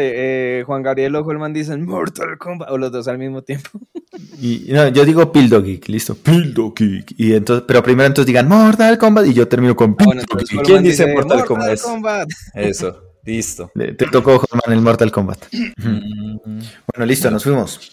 eh, Juan Gabriel o Holman dicen Mortal Kombat o los dos al mismo tiempo. Y no, yo digo Pildo Geek, listo, Pildo Geek. Y entonces, pero primero entonces digan Mortal Kombat y yo termino con Ah, Pildo bueno, ¿Quién dice Mortal Kombat? Kombat? Eso, listo. Le- Te tocó Holman el Mortal Kombat. Bueno, listo, nos fuimos.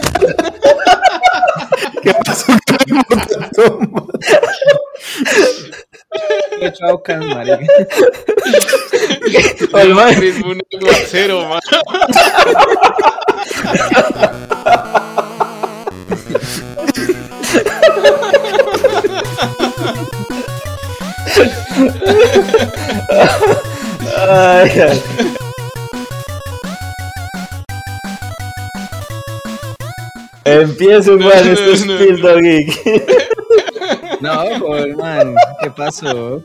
¿Qué pasó con el Chao eu marica. Olmay. Un cero, man. Ay, ay. Empieza, Juan, esto es No, no, Pildo Geek. No, Holman, ¿qué pasó?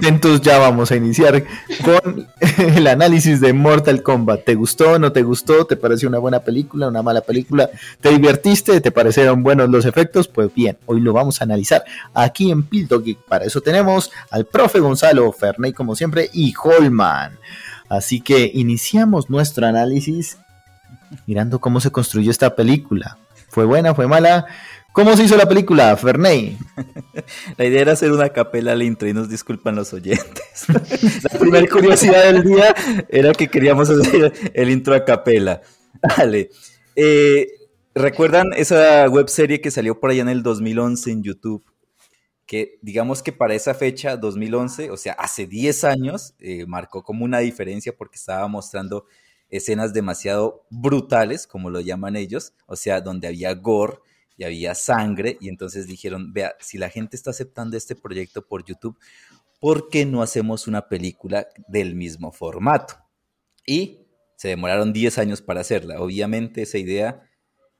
Entonces ya vamos a iniciar con el análisis de Mortal Kombat. ¿Te gustó? ¿No te gustó? ¿Te pareció una buena película? ¿Una mala película? ¿Te divertiste? ¿Te parecieron buenos los efectos? Pues bien, hoy lo vamos a analizar aquí en Pildo Geek. Para eso tenemos al profe Gonzalo, Ferney como siempre y Holman. Así que iniciamos nuestro análisis mirando cómo se construyó esta película. ¿Fue buena? ¿Fue mala? ¿Cómo se hizo la película, Ferney? La idea era hacer una capela al intro y nos disculpan los oyentes. La primera curiosidad del día era que queríamos hacer el intro a capela. Dale. Eh, ¿Recuerdan esa webserie que salió por allá en el 2011 en YouTube? Que digamos que para esa fecha, 2011, o sea, hace 10 años, eh, marcó como una diferencia porque estaba mostrando escenas demasiado brutales, como lo llaman ellos, o sea, donde había gore y había sangre, y entonces dijeron, vea, si la gente está aceptando este proyecto por YouTube, ¿por qué no hacemos una película del mismo formato? Y se demoraron 10 años para hacerla. Obviamente esa idea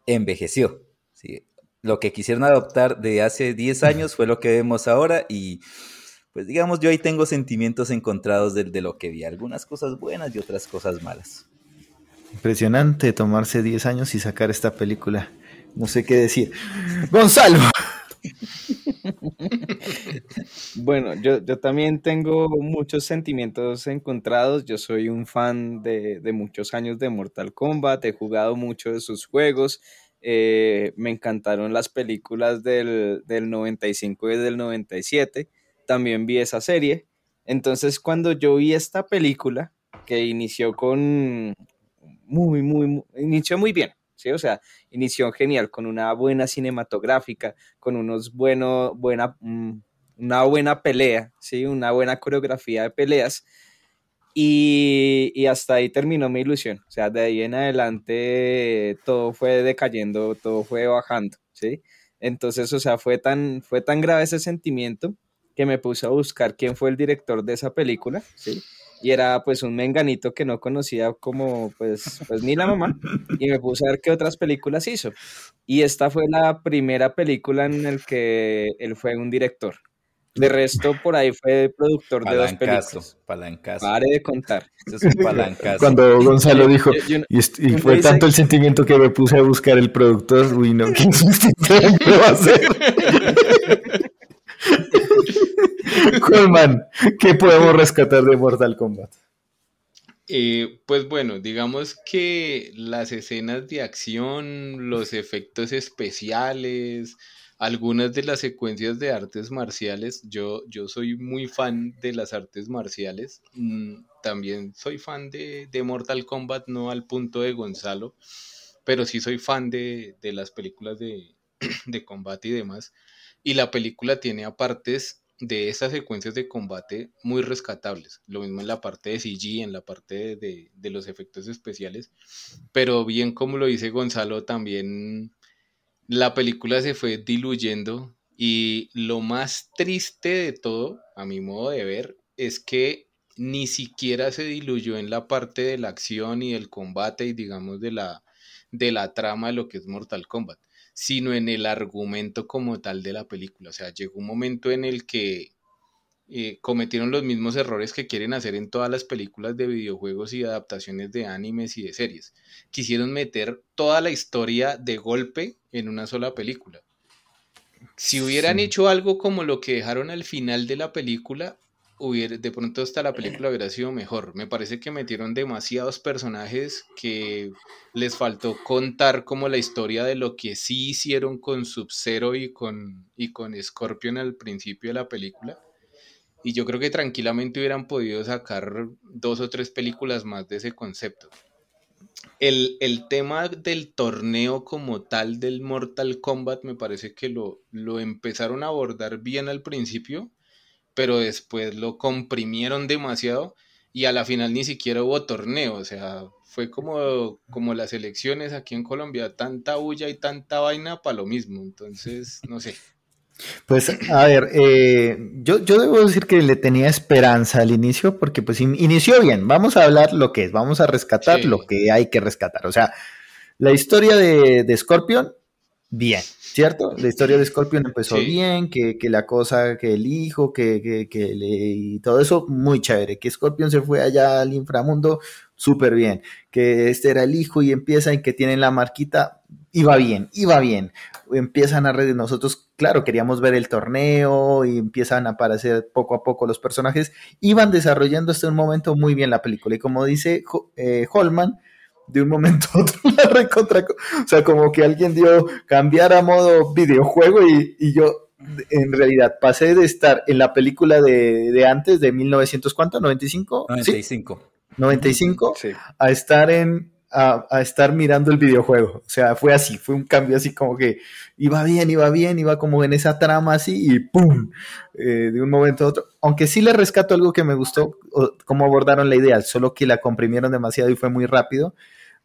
envejeció. Lo que quisieron adoptar de hace 10 años fue lo que vemos ahora y pues digamos yo ahí tengo sentimientos encontrados de lo que vi. Algunas cosas buenas y otras cosas malas. Impresionante tomarse 10 años y sacar esta película. No sé qué decir. Gonzalo. Bueno, yo, yo también tengo muchos sentimientos encontrados. Yo soy un fan de, de muchos años de Mortal Kombat. He jugado mucho de sus juegos. eh, me encantaron las películas del, del 95 y del 97. También vi esa serie. Entonces, cuando yo vi esta película, que inició con muy, muy, inició muy bien. ¿sí? O sea, inició genial, con una buena cinematográfica, con unos buenos, buena, mm, una buena pelea, ¿sí? Una buena coreografía de peleas. Y, y hasta ahí terminó mi ilusión. O sea, de ahí en adelante todo fue decayendo, todo fue bajando, ¿sí? Entonces, o sea, fue tan, fue tan grave ese sentimiento que me puse a buscar quién fue el director de esa película, ¿sí? Y era pues un menganito que no conocía como pues, pues ni la mamá y me puse a ver qué otras películas hizo. Y esta fue la primera película en la que él fue un director. De resto, por ahí fue productor de dos Palancazo, películas. palancazo. Pare de contar. Eso es un palancazo. Cuando Gonzalo dijo, Yo- yo- y, est- y uno fue dice- tanto el sentimiento que me puse a buscar el productor, uy, no, ¿qué ¿qué va a hacer? Colman, ¿qué podemos rescatar de Mortal Kombat? Eh, pues bueno, digamos que las escenas de acción, los efectos especiales, algunas de las secuencias de artes marciales, yo, yo soy muy fan de las artes marciales. Mm, también soy fan de, de Mortal Kombat, no al punto de Gonzalo, pero sí soy fan de, de las películas de, de combate y demás. Y la película tiene apartes de esas secuencias de combate muy rescatables. Lo mismo en la parte de CG, en la parte de, de- de los efectos especiales. Pero bien como lo dice Gonzalo, también la película se fue diluyendo y lo más triste de todo, a mi modo de ver, es que ni siquiera se diluyó en la parte de la acción y del combate y digamos de la de la trama de lo que es Mortal Kombat, sino en el argumento como tal de la película. O sea, llegó un momento en el que eh, cometieron los mismos errores que quieren hacer en todas las películas de videojuegos y adaptaciones de animes y de series. Quisieron meter toda la historia de golpe en una sola película. Si hubieran hecho algo como lo que dejaron al final de la película, hubiera, de pronto hasta la película hubiera sido mejor. Me parece que metieron demasiados personajes que les faltó contar como la historia de lo que sí hicieron con Sub-Zero y con, y con Scorpion al principio de la película. Y yo creo que tranquilamente hubieran podido sacar dos o tres películas más de ese concepto. El, el, tema del torneo como tal del Mortal Kombat me parece que lo, lo empezaron a abordar bien al principio, pero después lo comprimieron demasiado y a la final ni siquiera hubo torneo, o sea, fue como, como las elecciones aquí en Colombia, tanta bulla y tanta vaina para lo mismo, entonces, no sé. Pues a ver, eh, yo, yo debo decir que le tenía esperanza al inicio porque pues inició bien, vamos a hablar lo que es, vamos a rescatar lo que hay que rescatar, o sea, la historia de, de Scorpion, bien, ¿cierto? La historia de Scorpion empezó bien, que, que, la cosa, que el hijo, que, que, que le, y todo eso, muy chévere, que Scorpion se fue allá al inframundo, súper bien, que este era el hijo y empieza y que tienen la marquita, iba bien, iba bien, empiezan a redes, nosotros, claro, queríamos ver el torneo y empiezan a aparecer poco a poco los personajes, iban desarrollando hasta un momento muy bien la película y como dice eh, Holman, de un momento a otro la recontra, o sea, como que alguien dio cambiar a modo videojuego y, y yo en realidad pasé de estar en la película de, de antes, de 1900, ¿cuánto? ¿95? 95. ¿Sí? 95, sí. a estar en, a, a, estar mirando el videojuego. O sea, fue así, fue un cambio así como que iba bien, iba bien, iba como en esa trama así y ¡pum! Eh, de un momento a otro. Aunque sí le rescato algo que me gustó, cómo abordaron la idea, solo que la comprimieron demasiado y fue muy rápido,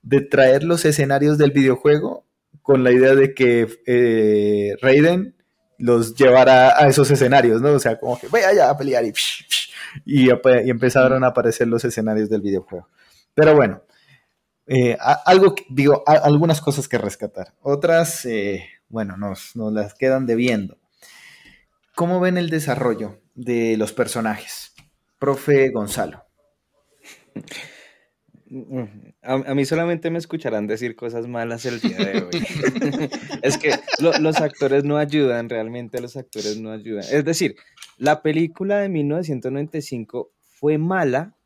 de traer los escenarios del videojuego con la idea de que eh, Raiden los llevara a esos escenarios, ¿no? O sea, como que vaya allá a pelear y, y, y empezaron a aparecer los escenarios del videojuego. Pero bueno, eh, algo, digo, algunas cosas que rescatar. Otras, eh, bueno, nos, nos, las quedan debiendo. ¿Cómo ven el desarrollo de los personajes? Profe Gonzalo. A, mí solamente me escucharán decir cosas malas el día de hoy. es que lo, los actores no ayudan, realmente los actores no ayudan. Es decir, la película de 1995 fue mala,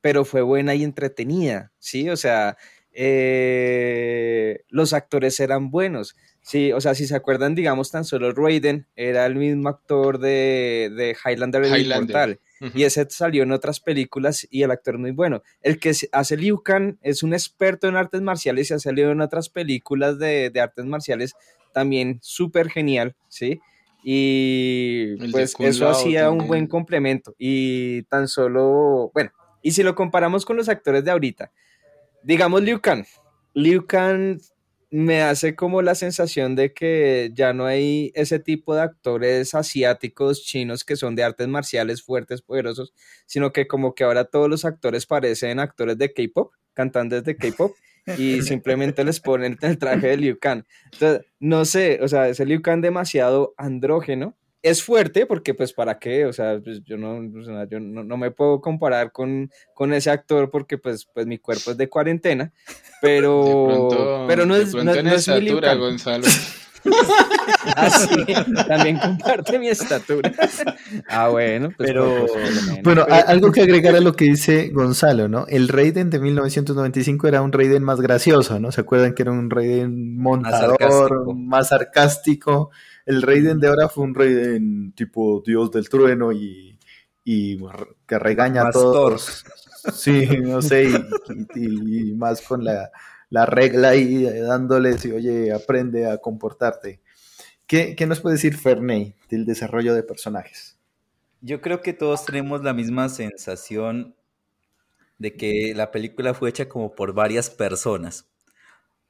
pero fue buena y entretenida, ¿sí? O sea, eh, los actores eran buenos, sí, o sea, si se acuerdan, digamos, tan solo Raiden era el mismo actor de, de Highlander, uh -huh. y ese salió en otras películas y el actor muy bueno. El que hace Liu Kang es un experto en artes marciales y ha salido en otras películas de, de artes marciales también súper genial, ¿sí? Y el pues eso hacía un buen complemento y tan solo, bueno, y si lo comparamos con los actores de ahorita, digamos Liu Kang, Liu Kang me hace como la sensación de que ya no hay ese tipo de actores asiáticos, chinos, que son de artes marciales fuertes, poderosos, sino que como que ahora todos los actores parecen actores de K-pop, cantantes de K-pop, y simplemente les ponen el traje de Liu Kang. Entonces, no sé, o sea, ese Liu Kang demasiado andrógeno, es fuerte porque pues para qué, o sea, pues, yo, no, o sea, yo no, no, me puedo comparar con, con, ese actor porque pues, pues mi cuerpo es de cuarentena, pero, pronto, pero no es, no, no es mi estatura, Gonzalo. ah, sí, también comparte mi estatura. Ah, bueno, pues pero bueno, pero... algo que agregar a lo que dice Gonzalo, ¿no? El Raiden de 1995 era un Raiden más gracioso, ¿no? ¿Se acuerdan que era un Raiden montador, más sarcástico? Más sarcástico? El Raiden de ahora fue un Raiden tipo Dios del trueno y, y que regaña más a todos. Sí, no sé, y, y, y más con la, la, regla ahí dándoles y oye, aprende a comportarte. ¿Qué, qué nos puede decir Ferney del desarrollo de personajes? Yo creo que todos tenemos la misma sensación de que la película fue hecha como por varias personas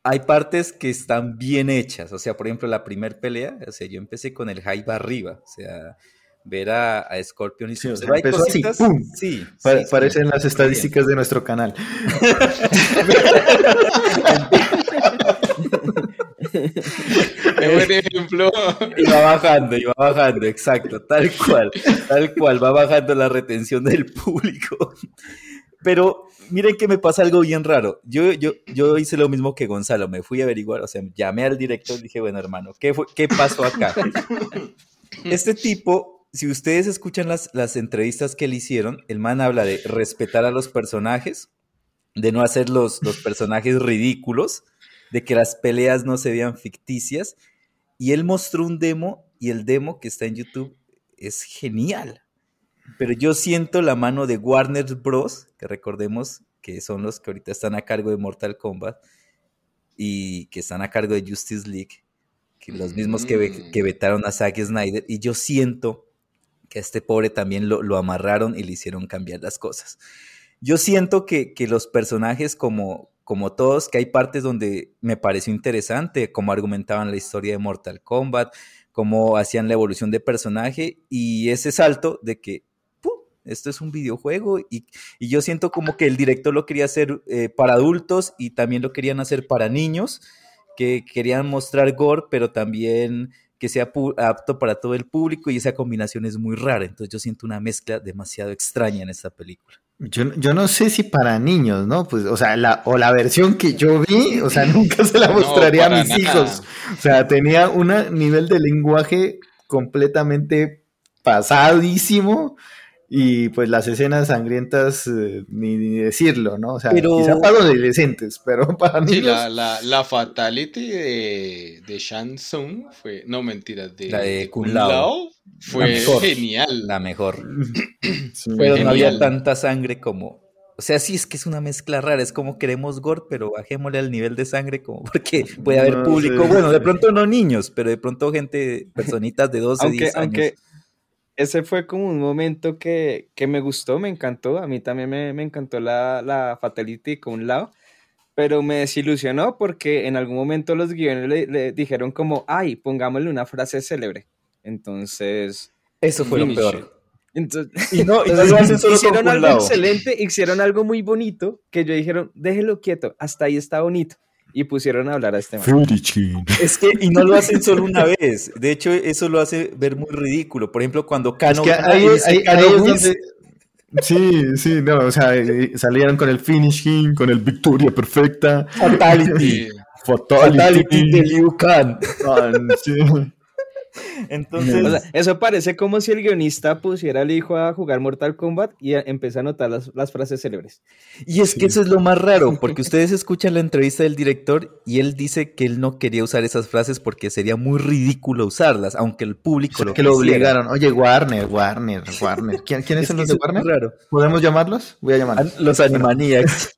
hay partes que están bien hechas. O sea, por ejemplo, la primer pelea, o sea, yo empecé con el hype arriba. O sea, ver a, a Scorpion y sí, o sea, hay cositas. Así, ¡pum! Sí, pa sí, Parecen sí, las estadísticas bien. de nuestro canal. Qué buen ejemplo. Y va bajando, y va bajando, exacto, tal cual, tal cual, va bajando la retención del público. Pero miren que me pasa algo bien raro. Yo, yo, yo hice lo mismo que Gonzalo, me fui a averiguar, o sea, llamé al director y dije, bueno, hermano, ¿qué, fue, qué pasó acá? Este tipo, si ustedes escuchan las, las entrevistas que le hicieron, el man habla de respetar a los personajes, de no hacer los, los personajes ridículos, de que las peleas no se vean ficticias, y él mostró un demo, y el demo que está en YouTube es genial. Pero yo siento la mano de Warner Bros., que recordemos que son los que ahorita están a cargo de Mortal Kombat y que están a cargo de Justice League, que los mismos que, ve- que vetaron a Zack Snyder, y yo siento que a este pobre también lo, lo amarraron y le hicieron cambiar las cosas. Yo siento que, que los personajes como, como todos, que hay partes donde me pareció interesante, como argumentaban la historia de Mortal Kombat, cómo hacían la evolución de personaje y ese salto de que. Esto es un videojuego y, y yo siento como que el director lo quería hacer eh, para adultos y también lo querían hacer para niños, que querían mostrar gore, pero también que sea apto para todo el público y esa combinación es muy rara, entonces yo siento una mezcla demasiado extraña en esta película. Yo, yo no sé si para niños, ¿no? Pues, o sea, la, o la versión que yo vi, o sea, nunca se la No, mostraría a para mis nada. hijos. O sea, tenía un nivel de lenguaje completamente pasadísimo y pues las escenas sangrientas, eh, ni, ni decirlo, ¿no? O sea, Pero- quizá para adolescentes, pero para Sí, niños... la, la, la fatality de, de Shang Tsung fue, no mentiras, de, La de de Kung Kung Lao. Lao fue mejor. genial. La mejor. Sí. Pero no había tanta sangre como. O sea, sí es que es una mezcla rara, es como queremos gore, pero bajémosle al nivel de sangre, como porque puede haber No público, bueno, de pronto no niños, pero de pronto gente, personitas de 12, aunque, 10 años. aunque ese fue como un momento que, que me gustó, me encantó. A mí también me, me encantó la, la Fatality con un lado, pero me desilusionó porque en algún momento los guiones le, le dijeron como, ay, pongámosle una frase célebre. Entonces, Eso fue lo finish peor. it. Entonces, Y no, y no entonces, lo hacen solo hicieron algo excelente, hicieron algo muy bonito que yo dijeron, déjelo quieto, hasta ahí está bonito. Y pusieron a hablar a este man. Es que, y no lo hacen solo una vez. De hecho, eso lo hace ver muy ridículo. Por ejemplo, cuando Es Kano que ahí, es donde- Sí, sí, no, o sea, eh, salieron con el finishing, con el victoria perfecta, Fatality. Fatality. Fatality de Liu Kang. Ah, sí. Entonces, O sea, eso parece como si el guionista pusiera al hijo a jugar Mortal Kombat y empieza a anotar las, las frases célebres. Y es que eso es lo más raro, porque ustedes escuchan la entrevista del director y él dice que él no quería usar esas frases porque sería muy ridículo usarlas, aunque el público lo que lo obligaron. Oye, Warner, Warner, Warner. ¿Quién- ¿Quiénes Es son los de Warner? raro. ¿Podemos llamarlos? Voy a llamarlos. Los Animaniacs.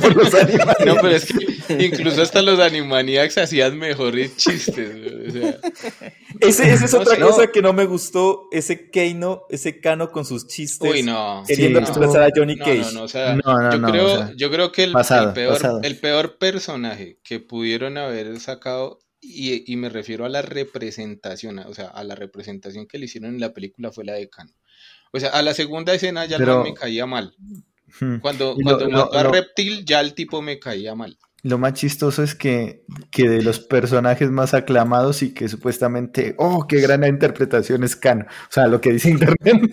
Por los Animaniacs. No, pero es que incluso hasta los Animaniacs hacían mejores chistes. O sea, Ese, esa es No otra cosa que no me gustó, ese Keino, ese Cano con sus chistes, uy, no. queriendo Sí, expresar a Johnny Cage. no, no, o sea, No, no, yo, no, creo, o sea, yo creo que el, pasado, el peor, pasado. el peor personaje que pudieron haber sacado, y, y me refiero a la representación, o sea, a la representación que le hicieron en la película fue la de Kano. O sea, a la segunda escena ya Pero- no me caía mal. Hmm. Cuando, cuando lo- mató a lo- Reptil, ya el tipo me caía mal. Lo más chistoso es que, que de los personajes más aclamados y que supuestamente, oh, qué gran interpretación es Kano. O sea, lo que dice Internet,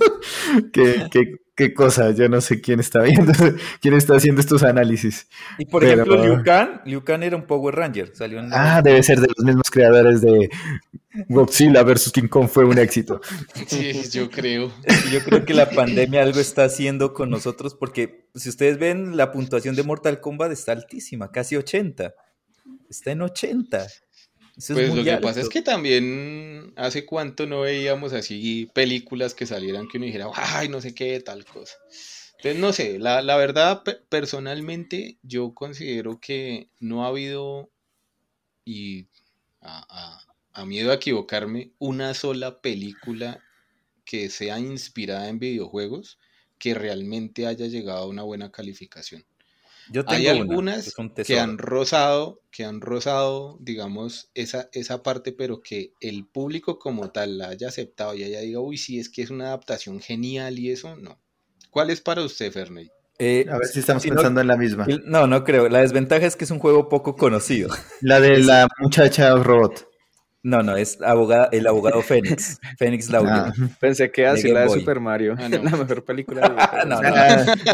qué, qué, qué cosa, yo no sé quién está viendo, quién está haciendo estos análisis. Y por Pero- ejemplo, Liu Kang, Liu Kang era un Power Ranger, salió en Ah, debe ser de los mismos creadores de Godzilla vs. King Kong, fue un éxito. Sí, yo creo. Yo creo que la pandemia algo está haciendo con nosotros porque si ustedes ven la puntuación de Mortal Kombat está altísima, casi 80. Está en 80. Eso Pues lo que alto. pasa es que también hace cuánto no veíamos así películas que salieran que uno dijera, ay, no sé qué, tal cosa. Entonces, no sé, la, la verdad, pe- personalmente, yo considero que no ha habido, y a, a- a miedo a equivocarme, una sola película que sea inspirada en videojuegos que realmente haya llegado a una buena calificación. Yo Hay tengo una, algunas que han rozado, que han rozado, digamos, esa, esa parte, pero que el público como tal la haya aceptado y haya diga, uy, sí, es que es una adaptación genial y eso, no. ¿Cuál es para usted, Ferney? Eh, a ver si estamos pensando en la misma. No, no creo. La desventaja es que es un juego poco conocido. La de la muchacha robot. No, no, es abogado, el abogado Fénix. Fénix Laudio. Ah, pensé que así la de Super Mario. Ah, la mejor película de no,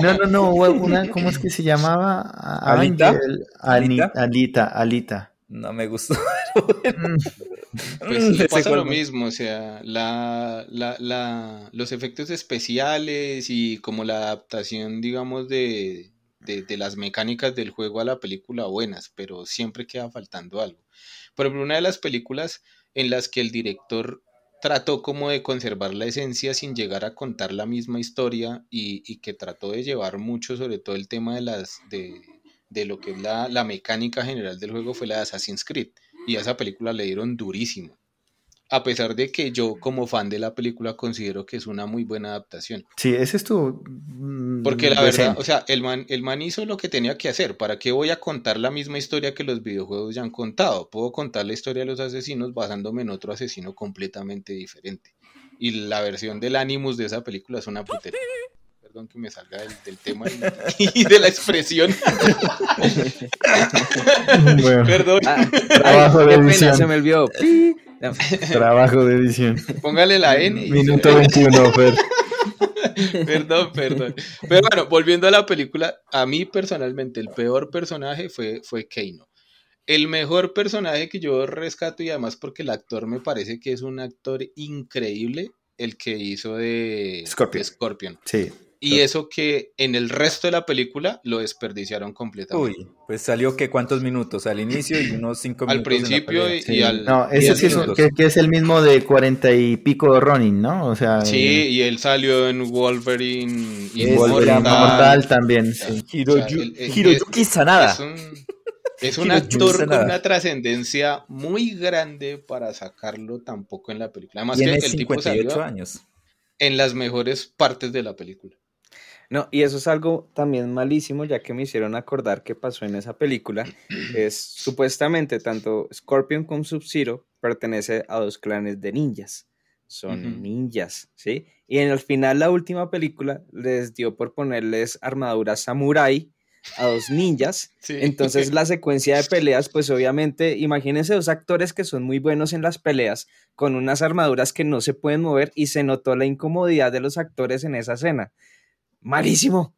no, no, no, una, ¿cómo es que se llamaba? ¿Alita? ¿Alita? Alita, Alita. No me gustó. Mm. pues pasa lo mismo, o sea, la, la, la, los efectos especiales y como la adaptación, digamos, de, de, de las mecánicas del juego a la película buenas, pero siempre queda faltando algo. Por ejemplo, una de las películas en las que el director trató como de conservar la esencia sin llegar a contar la misma historia y, que trató de llevar mucho sobre todo el tema de las de, de lo que es la, la, mecánica general del juego fue la de Assassin's Creed. Y a esa película le dieron durísimo a pesar de que yo como fan de la película considero que es una muy buena adaptación. Sí, ese es tu... Mm, Porque la verdad, o sea, el man, el man hizo lo que tenía que hacer. ¿Para qué voy a contar la misma historia que los videojuegos ya han contado? Puedo contar la historia de los asesinos basándome en otro asesino completamente diferente. Y la versión del Animus de esa película es una putería. Perdón que me salga del, tema y, de la expresión. Perdón. Ah, trabajo de edición. se me olvidó. Trabajo de edición. Póngale la N. Minuto 21, Fer. perdón, perdón. Pero bueno, volviendo a la película, a mí personalmente el peor personaje fue, fue Keino. El mejor personaje que yo rescato y además porque el actor me parece que es un actor increíble, el que hizo de Scorpion. De Scorpion. Sí. Y eso que en el resto de la película lo desperdiciaron completamente. Uy, pues salió que cuántos minutos, al inicio y unos cinco minutos. Al principio y, al. No, ese sí es que, es el mismo de cuarenta y pico de Ronin, ¿no? O sea. Sí, y él salió en Wolverine y en Mortal, también. Sí. Hiroyuki Sanada. Es un, actor con una trascendencia muy grande para sacarlo tampoco en la película. Además que el tipo salió años. en las mejores partes de la película. No, y eso es algo también malísimo, ya que me hicieron acordar qué pasó en esa película. Es supuestamente tanto Scorpion como Sub-Zero pertenece a dos clanes de ninjas. Son ninjas, ¿sí? Y en el final, la última película les dio por ponerles armaduras samurai a dos ninjas. Entonces, la secuencia de peleas, pues obviamente, imagínense dos actores que son muy buenos en las peleas, con unas armaduras que no se pueden mover, y se notó la incomodidad de los actores en esa escena malísimo.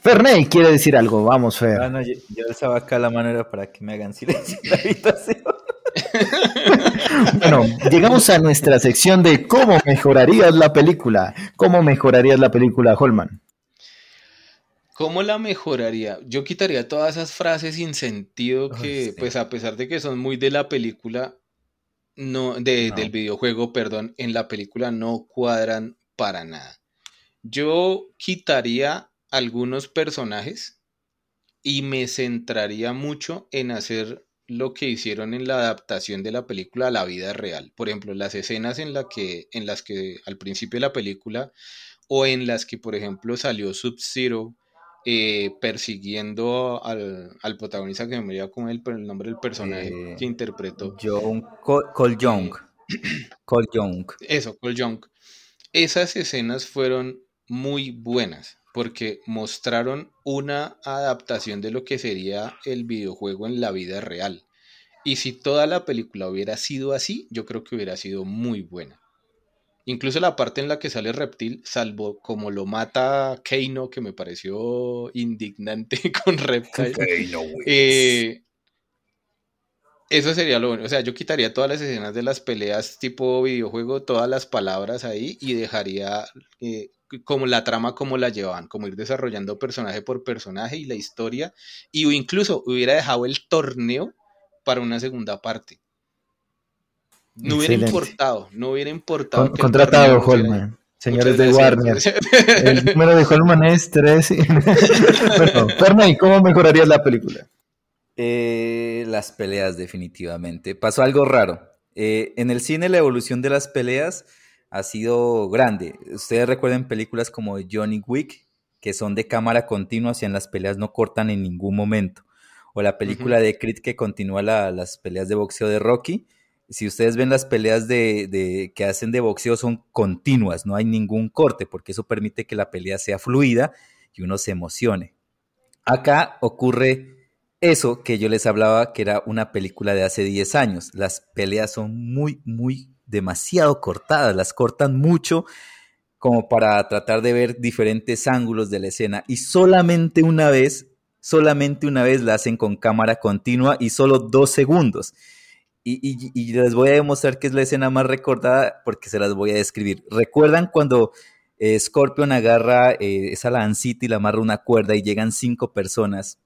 Ferney quiere decir algo, vamos, Fer. Ah, yo, yo acá la manera para que me hagan silencio en la habitación. bueno, llegamos a nuestra sección de cómo mejorarías la película. ¿Cómo mejorarías la película, Holman? ¿Cómo la mejoraría? Yo quitaría todas esas frases sin sentido que, pues a pesar de que son muy de la película, no, de, del videojuego, perdón, en la película no cuadran para nada. Yo quitaría algunos personajes y me centraría mucho en hacer lo que hicieron en la adaptación de la película a la vida real. Por ejemplo, las escenas en, la que, en las que al principio de la película o en las que, por ejemplo, salió Sub-Zero eh, persiguiendo al, protagonista que me moría con el nombre del personaje eh, que interpretó. John Cole Young. Cole Young. Eso, Cole Young. Esas escenas fueron muy buenas porque mostraron una adaptación de lo que sería el videojuego en la vida real. Y si toda la película hubiera sido así, yo creo que hubiera sido muy buena. Incluso la parte en la que sale Reptil, salvo como lo mata Keino, que me pareció indignante con Reptil. eh, eso sería lo bueno. O sea, yo quitaría todas las escenas de las peleas tipo videojuego, todas las palabras ahí y dejaría eh, como la trama como la llevaban, como ir desarrollando personaje por personaje y la historia, y incluso hubiera dejado el torneo para una segunda parte. No hubiera importado, no hubiera importado. contratado Holman. Señores de Warner. El número de Holman es 3. bueno, ¿y ¿cómo mejorarías la película? Eh, las peleas, definitivamente. Pasó algo raro. Eh, en el cine, la evolución de las peleas ha sido grande. Ustedes recuerden películas como Johnny Wick, que son de cámara continua, y en las peleas no cortan en ningún momento. O la película de Creed que continúa las peleas de boxeo de Rocky. Si ustedes ven las peleas de, que hacen de boxeo son continuas, no hay ningún corte, porque eso permite que la pelea sea fluida y uno se emocione. Acá ocurre eso que yo les hablaba, que era una película de hace 10 años. Las peleas son muy, muy demasiado cortadas, las cortan mucho como para tratar de ver diferentes ángulos de la escena y solamente una vez, solamente una vez la hacen con cámara continua y solo dos segundos. Y, les voy a demostrar que es la escena más recordada porque se las voy a describir. ¿Recuerdan cuando eh, Scorpion agarra eh, esa lancita y la amarra una cuerda y llegan cinco personas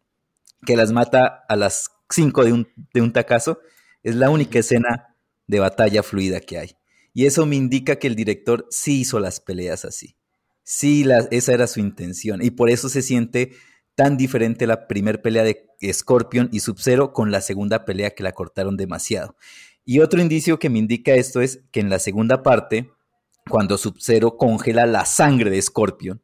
que las mata a las cinco de un, de un tacazo? Es la única escena de batalla fluida que hay. Y eso me indica que el director sí hizo las peleas así. Sí, esa era su intención. Y por eso se siente tan diferente la primera pelea de Scorpion y Sub-Zero con la segunda pelea que la cortaron demasiado. Y otro indicio que me indica esto es que en la segunda parte, cuando Sub-Zero congela la sangre de Scorpion,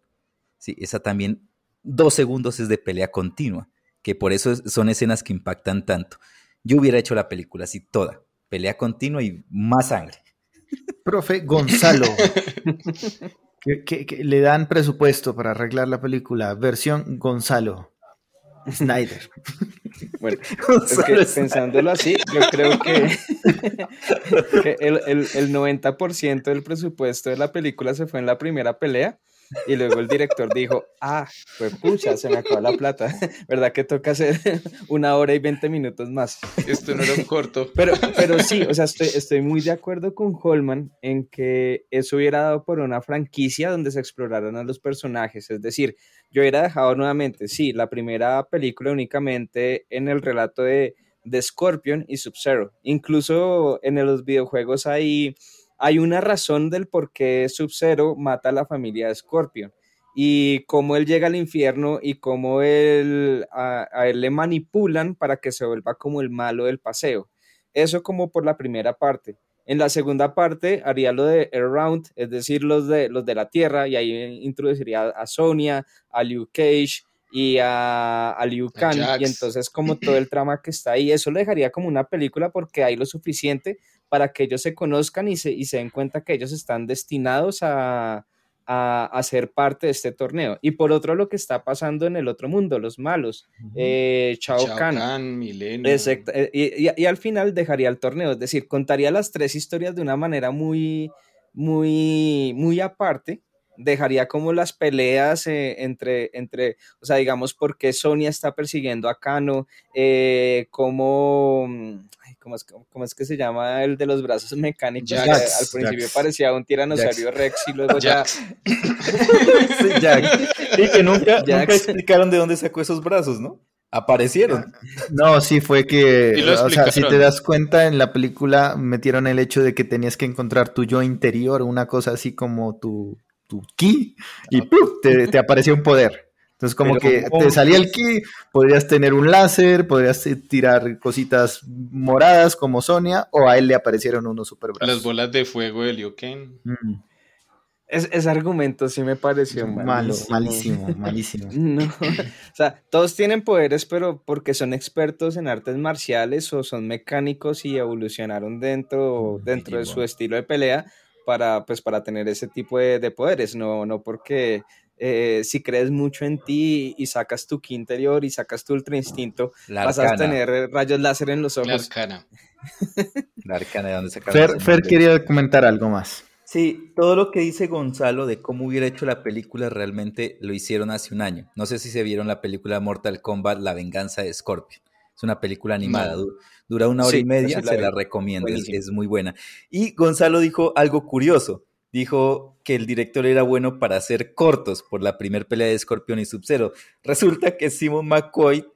sí, esa también dos segundos es de pelea continua, que por eso son escenas que impactan tanto. Yo hubiera hecho la película así toda, pelea continua y más sangre. Profe Gonzalo, que, le dan presupuesto para arreglar la película, versión Gonzalo. Snyder. Bueno, pensándolo así, yo creo que, el, el, el 90% del presupuesto de la película se fue en la primera pelea y luego el director dijo, ah, pues pucha, se me acabó la plata. ¿Verdad que toca hacer una hora y veinte minutos más? Esto no era un corto. Pero, pero sí, o sea, estoy, estoy muy de acuerdo con Holman en que eso hubiera dado por una franquicia donde se exploraran a los personajes. Es decir, yo hubiera dejado nuevamente, sí, la primera película únicamente en el relato de, de Scorpion y Sub-Zero. Incluso en los videojuegos hay hay una razón del por qué Sub-Zero mata a la familia de Scorpion y cómo él llega al infierno y cómo él, a, él le manipulan para que se vuelva como el malo del paseo. Eso como por la primera parte. En la segunda parte haría lo de Around, es decir, los de, los de la Tierra, y ahí introduciría a Sonia, a Liu Cage y a, a Liu Kang, y entonces como todo el trama que está ahí, eso lo dejaría como una película porque hay lo suficiente para que ellos se conozcan y se, y se den cuenta que ellos están destinados a, a, ser parte de este torneo. Y por otro, lo que está pasando en el otro mundo, los malos, eh, Chao, Kahn. Exacto. Eh, y, y, al final dejaría el torneo, es decir, contaría las tres historias de una manera muy, muy, muy aparte. Dejaría como las peleas eh, entre, entre, o sea, digamos, por qué Sonia está persiguiendo a Kano, como ¿cómo es, que se llama el de los brazos mecánicos? al principio parecía un tiranosaurio Rex y luego ya... Y que nunca, explicaron de dónde sacó esos brazos, ¿no? Aparecieron. No, sí fue que, o sea, si te das cuenta, en la película metieron el hecho de que tenías que encontrar tu yo interior, una cosa así como tu, tu ki, y Te, te apareció un poder. Entonces, como que te salía el ki, podrías tener un láser, podrías tirar cositas moradas como Sonia, o a él le aparecieron unos super brazos. Las bolas de fuego de Liu Kang. Mm. ese argumento sí me pareció malo, malísimo, malísimo. No, o sea, todos tienen poderes, pero porque son expertos en artes marciales o son mecánicos y evolucionaron dentro, dentro de su estilo de pelea para, pues, para tener ese tipo de, de poderes, no, no porque eh, si crees mucho en ti y sacas tu ki interior y sacas tu ultra instinto, vas a tener rayos láser en los ojos. La arcana. La arcana de dónde se Fer, Fer quería comentar algo más. Sí, todo lo que dice Gonzalo de cómo hubiera hecho la película realmente lo hicieron hace un año. No sé si se vieron la película Mortal Kombat La venganza de Scorpion. Es una película animada, dura una hora y media, se la recomiendo, es, muy buena. Y Gonzalo dijo algo curioso dijo que el director era bueno para hacer cortos por la primer pelea de Scorpion y Sub-Zero. Resulta que Simon McCoy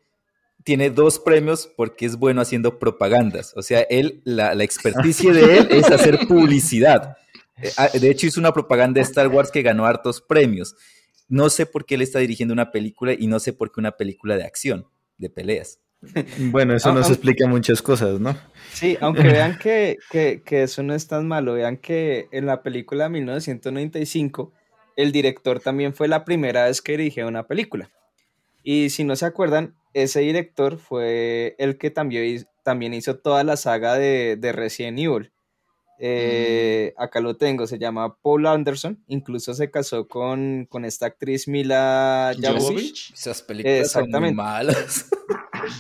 tiene dos premios porque es bueno haciendo propagandas. O sea, él, la, la experticia de él es hacer publicidad. Eh, ah, de hecho, hizo una propaganda de Star Wars que ganó hartos premios. No sé por qué él está dirigiendo una película y no sé por qué una película de acción, de peleas. Bueno, eso nos explica muchas cosas, ¿no? Sí, aunque vean que, eso no es tan malo, vean que en la película 1995 el director también fue la primera vez que dirigió una película. Y si no se acuerdan, ese director fue el que también, también hizo toda la saga de, de Resident Evil. Eh, acá lo tengo, se llama Paul Anderson, incluso se casó con, con esta actriz Mila Jovovich. Esas películas son muy malas.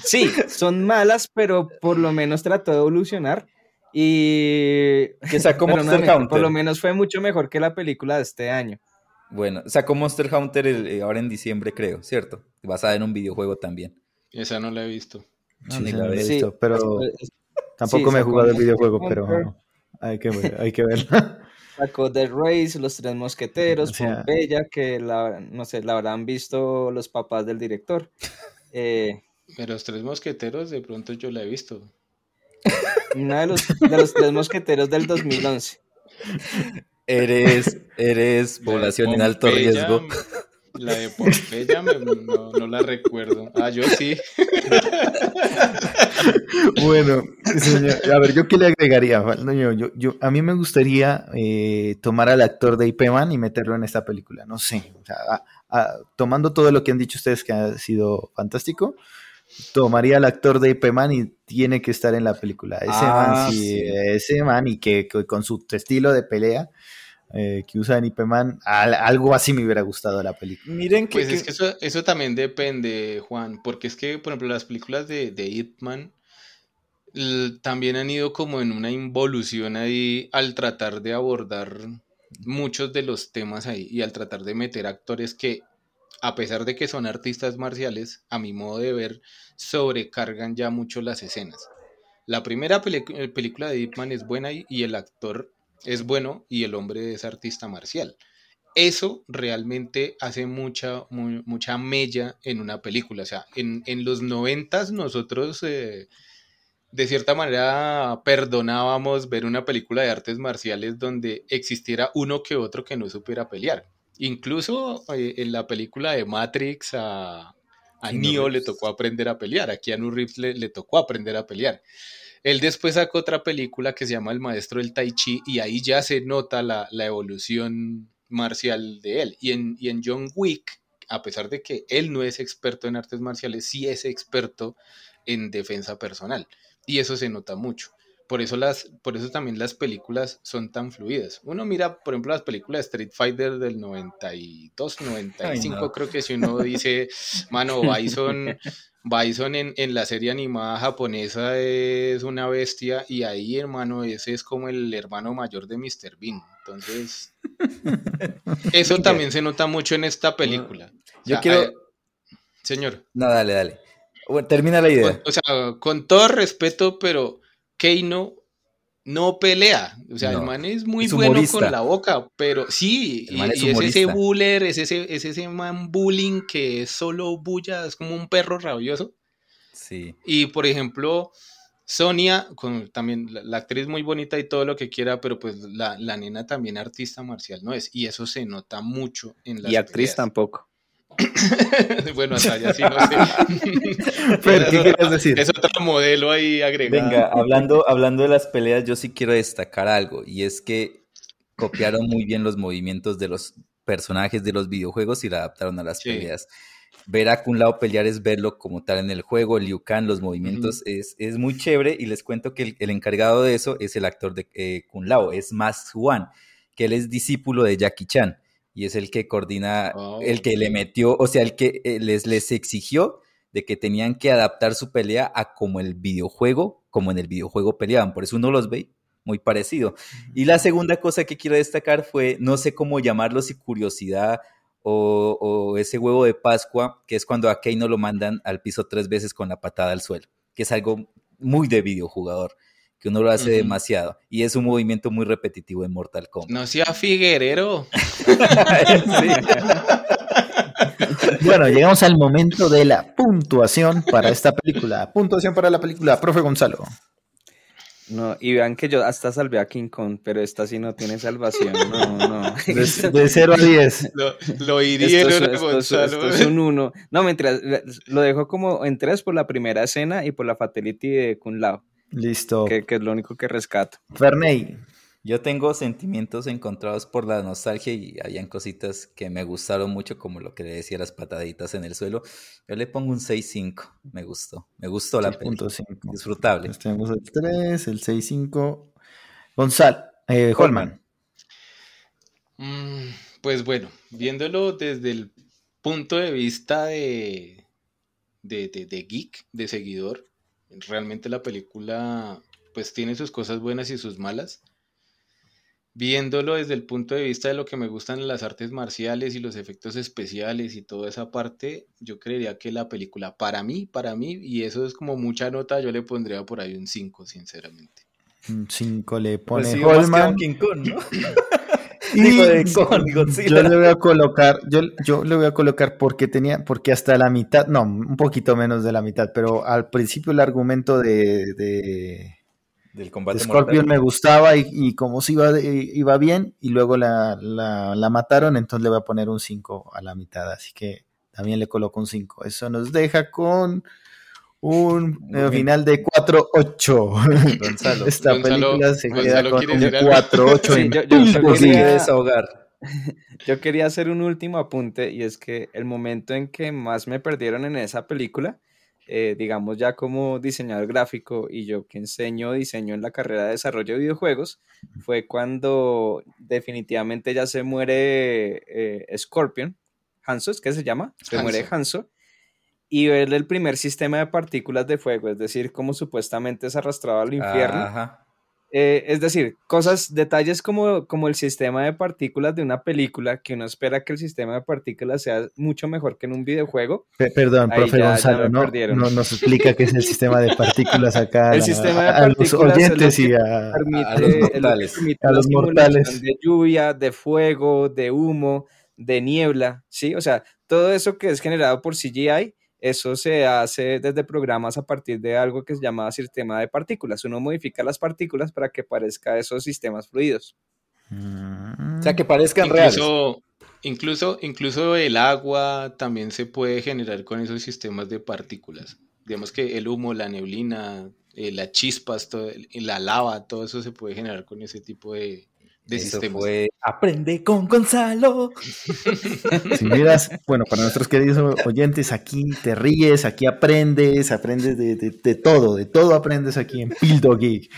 Sí, son malas, pero por lo menos trató de evolucionar. Y. Que sacó Monster Hunter. Por lo menos fue mucho mejor que la película de este año. Bueno, sacó Monster Hunter eh, ahora en diciembre, creo, ¿cierto? Basada en un videojuego también. Esa no la he visto. sí, ni la he visto, pero tampoco me he jugado el videojuego, pero hay que, hay que verla. Sacó The Race, Los Tres Mosqueteros, Pompeya, que la, no sé, la habrán visto los papás del director. Eh, pero Los Tres Mosqueteros, de pronto yo la he visto. Una de los, de los Tres Mosqueteros del 2011. Eres, eres población en alto riesgo. La de Pompeya no, la recuerdo. Ah, yo sí. bueno, a ver, ¿yo qué le agregaría? yo, yo, a mí me gustaría eh, tomar al actor de IP Man y meterlo en esta película. No sé, tomando todo lo que han dicho ustedes que ha sido fantástico, tomaría al actor de IP Man y tiene que estar en la película. Ese man, ah, sí, ese man y que con su estilo de pelea eh, que usa en Ipeman, algo así me hubiera gustado la película. Miren que, pues es que eso, eso, también depende, Juan, porque es que, por ejemplo, las películas de, de Ipman también han ido como en una involución ahí al tratar de abordar muchos de los temas ahí y al tratar de meter actores que, a pesar de que son artistas marciales, a mi modo de ver, sobrecargan ya mucho las escenas. La primera película de Ipman es buena y el actor es bueno y el hombre es artista marcial. Eso realmente hace mucha, mucha mella en una película. O sea, en, los noventas nosotros eh, de cierta manera perdonábamos ver una película de artes marciales donde existiera uno que otro que no supiera pelear. Incluso eh, en la película de Matrix a, a Neo le tocó aprender a pelear, a Keanu Reeves le tocó aprender a pelear. Él después sacó otra película que se llama El Maestro del Tai Chi y ahí ya se nota la, evolución marcial de él. Y en, y en John Wick, a pesar de que él no es experto en artes marciales, sí es experto en defensa personal. Y eso se nota mucho. Por eso, las, por eso también las películas son tan fluidas. Uno mira, por ejemplo, las películas de Street Fighter del 92, 95, creo que si uno dice, mano, Bison Bison en, en, la serie animada japonesa es una bestia y ahí, hermano, ese es como el hermano mayor de Mr. Bean. Entonces, eso también se nota mucho en esta película. Yo quiero... Eh, señor. No, dale, dale. termina la idea. O, sea, con todo respeto, pero Keino no pelea. O sea, el man es muy bueno con la boca, pero sí, y, es, ese buller, es ese, es ese man bullying que es solo bulla, es como un perro rabioso. Sí. Y por ejemplo, Sonia, con, también la, actriz muy bonita y todo lo que quiera, pero pues la, la, nena también artista marcial no es, y eso se nota mucho en la Y actriz tampoco. bueno, hasta allá sí no sé. Pero, ¿qué quieres decir? Es otro modelo ahí agregado. Venga, hablando, hablando de las peleas, yo sí quiero destacar algo, y es que copiaron muy bien los movimientos de los personajes de los videojuegos y la adaptaron a las peleas. Ver a Kun Lao pelear es verlo como tal en el juego, Liu Kang, los movimientos, es, es, muy chévere y les cuento que el, encargado de eso es el actor de eh, Kun Lao, es Mas Juan, que él es discípulo de Jackie Chan y es el que coordina, oh, el que le metió, o sea, el que eh, les, les exigió de que tenían que adaptar su pelea a como el videojuego, como en el videojuego peleaban. Por eso uno los ve muy parecido. Y la segunda cosa que quiero destacar fue, no sé cómo llamarlo, si curiosidad o, ese huevo de Pascua, que es cuando a no lo mandan al piso tres veces con la patada al suelo, que es algo muy de videojugador que uno lo hace demasiado. Y es un movimiento muy repetitivo en Mortal Kombat. No sea Figuerero. bueno, llegamos al momento de la puntuación para esta película. Puntuación para la película, profe Gonzalo. No, y vean que yo hasta salvé a King Kong, pero esta sí no tiene salvación. No, no. De, 0 a 10. Lo, lo hirieron esto, Gonzalo. Esto, es un 1. No, mientras lo dejo como en 3 por la primera escena y por la fatality de Kun Lao. Listo. Que, es lo único que rescato. Ferney. Yo tengo sentimientos encontrados por la nostalgia y habían cositas que me gustaron mucho, como lo que le decía las pataditas en el suelo. Yo le pongo un 6-5. Me gustó. Me gustó la película. Disfrutable. tenemos el 3, el 6-5. Gonzalo. Eh, Holman. Mm, pues bueno, viéndolo desde el punto de vista de, de, de, geek, de seguidor, realmente la película pues tiene sus cosas buenas y sus malas. Viéndolo desde el punto de vista de lo que me gustan las artes marciales y los efectos especiales y toda esa parte, yo creería que la película, para mí, para mí, y eso es como mucha nota, yo le pondría por ahí un 5, sinceramente. Un 5 le Pues pone sí, Holman. más que un King Kong, ¿no? Y Digo, de yo le voy a colocar, yo, yo le voy a colocar porque tenía, porque hasta la mitad, no, un poquito menos de la mitad, pero al principio el argumento de, de, Del de combate Scorpion me gustaba y, y como si iba, de- iba bien y luego la, la, la mataron, entonces le voy a poner un 5 a la mitad, así que también le coloco un 5. Eso nos deja con un eh, final de 4-8. Gonzalo. Esta Gonzalo- película se Gonzalo queda con un decir algo. 4-8 Sí, en yo- yo- yo quería- desahogar. Yo quería hacer un último apunte y es que el momento en que más me perdieron en esa película, eh, digamos ya como diseñador gráfico y yo que enseño diseño en la carrera de desarrollo de videojuegos, fue cuando definitivamente ya se muere eh, Scorpion, Hanzo, ¿es que se llama? Se Hanzo. muere Hanzo. Y ver el primer sistema de partículas de fuego, es decir, cómo supuestamente es arrastrado al infierno. Ajá. Eh, es decir, cosas, detalles como, como el sistema de partículas de una película, que uno espera que el sistema de partículas sea mucho mejor que en un videojuego. Pe- Perdón, Ahí profe ya- ya Gonzalo, me ¿no? no nos explica qué es el sistema de partículas acá a, El la- sistema de a los partículas es lo oyentes y a, Permite, a los mortales. A los mortales. De lluvia, de fuego, de humo, de niebla, ¿sí? O sea, todo eso que es generado por CGI, eso se hace desde programas a partir de algo que se llama sistema de partículas. Uno modifica las partículas para que parezca esos sistemas fluidos. Mm. O sea, que parezcan reales. Incluso, incluso, incluso el agua también se puede generar con esos sistemas de partículas. Digamos que el humo, la neblina, eh, las chispas, todo, la lava, todo eso se puede generar con ese tipo de, de Eso sistemas. fue Aprende con Gonzalo. Si miras, bueno, para nuestros queridos oyentes, aquí te ríes, aquí aprendes, aprendes de, de- de todo, de todo aprendes aquí en Pildo Geek.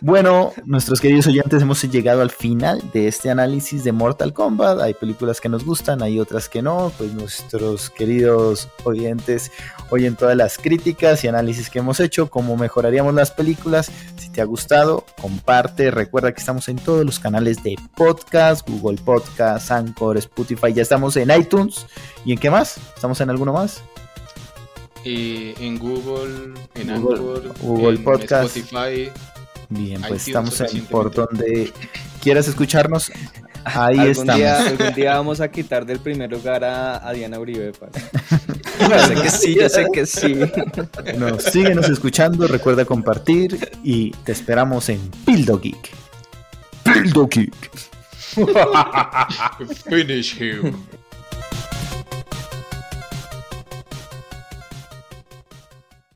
Bueno, nuestros queridos oyentes, hemos llegado al final de este análisis de Mortal Kombat. Hay películas que nos gustan, hay otras que no. Pues nuestros queridos oyentes oyen todas las críticas y análisis que hemos hecho, cómo mejoraríamos las películas. Si te ha gustado, comparte. Recuerda que estamos en todos los canales de podcast, Google Podcast, Anchor, Spotify. Ya estamos en iTunes. ¿Y en qué más? ¿Estamos en alguno más? Eh, en Google, en Google- Anchor, Google en Podcast. Spotify. Bien, pues iTunes estamos en, por donde quieras escucharnos. Ahí algún, estamos. día, algún día vamos a quitar del primer lugar a, a Diana Uribe. Yo sé que sí, yo sé que sí. No, síguenos escuchando, recuerda compartir y te esperamos en Pildo Geek. Pildo Geek. Finish him.